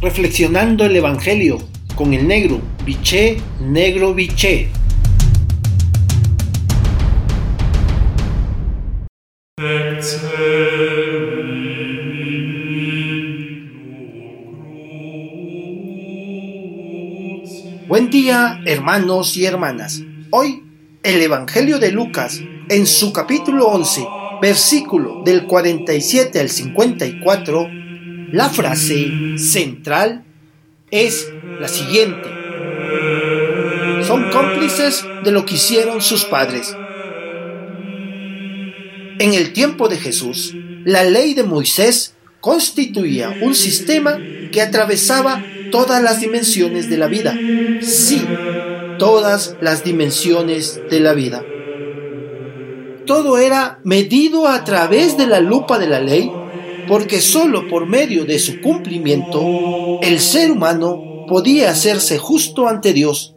reflexionando el Evangelio con el negro, biché, negro, biché. Buen día, hermanos y hermanas. Hoy, el Evangelio de Lucas, en su capítulo 11, versículo del 47 al 54, la frase central es la siguiente. Son cómplices de lo que hicieron sus padres. En el tiempo de Jesús, la ley de Moisés constituía un sistema que atravesaba todas las dimensiones de la vida. Sí, todas las dimensiones de la vida. Todo era medido a través de la lupa de la ley, porque sólo por medio de su cumplimiento el ser humano podía hacerse justo ante Dios.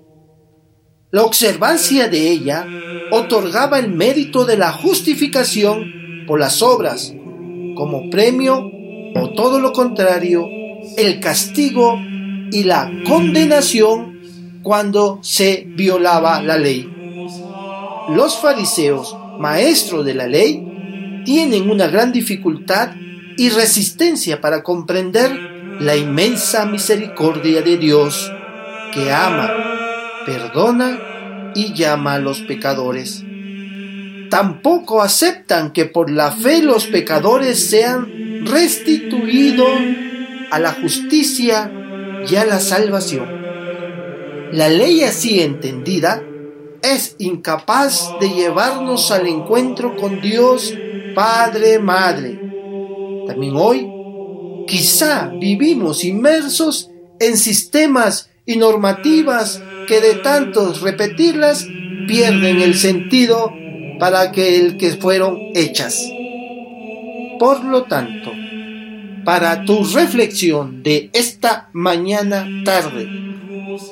La observancia de ella otorgaba el mérito de la justificación por las obras, como premio o todo lo contrario, el castigo y la condenación cuando se violaba la ley. Los fariseos, maestros de la ley, tienen una gran dificultad y resistencia para comprender la inmensa misericordia de Dios que ama, perdona y llama a los pecadores. Tampoco aceptan que por la fe los pecadores sean restituidos a la justicia ya la salvación. La ley así entendida es incapaz de llevarnos al encuentro con Dios Padre Madre. También hoy, quizá vivimos inmersos en sistemas y normativas que de tantos repetirlas pierden el sentido para que el que fueron hechas. Por lo tanto, para tu reflexión de esta mañana tarde,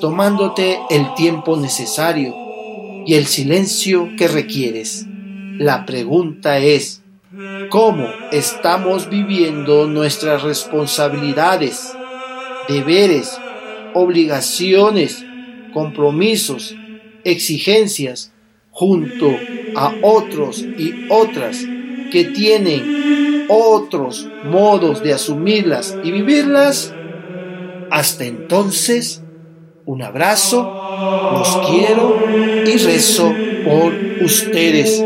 tomándote el tiempo necesario y el silencio que requieres. La pregunta es, ¿cómo estamos viviendo nuestras responsabilidades, deberes, obligaciones, compromisos, exigencias junto a otros y otras que tienen otros modos de asumirlas y vivirlas. Hasta entonces, un abrazo, los quiero y rezo por ustedes.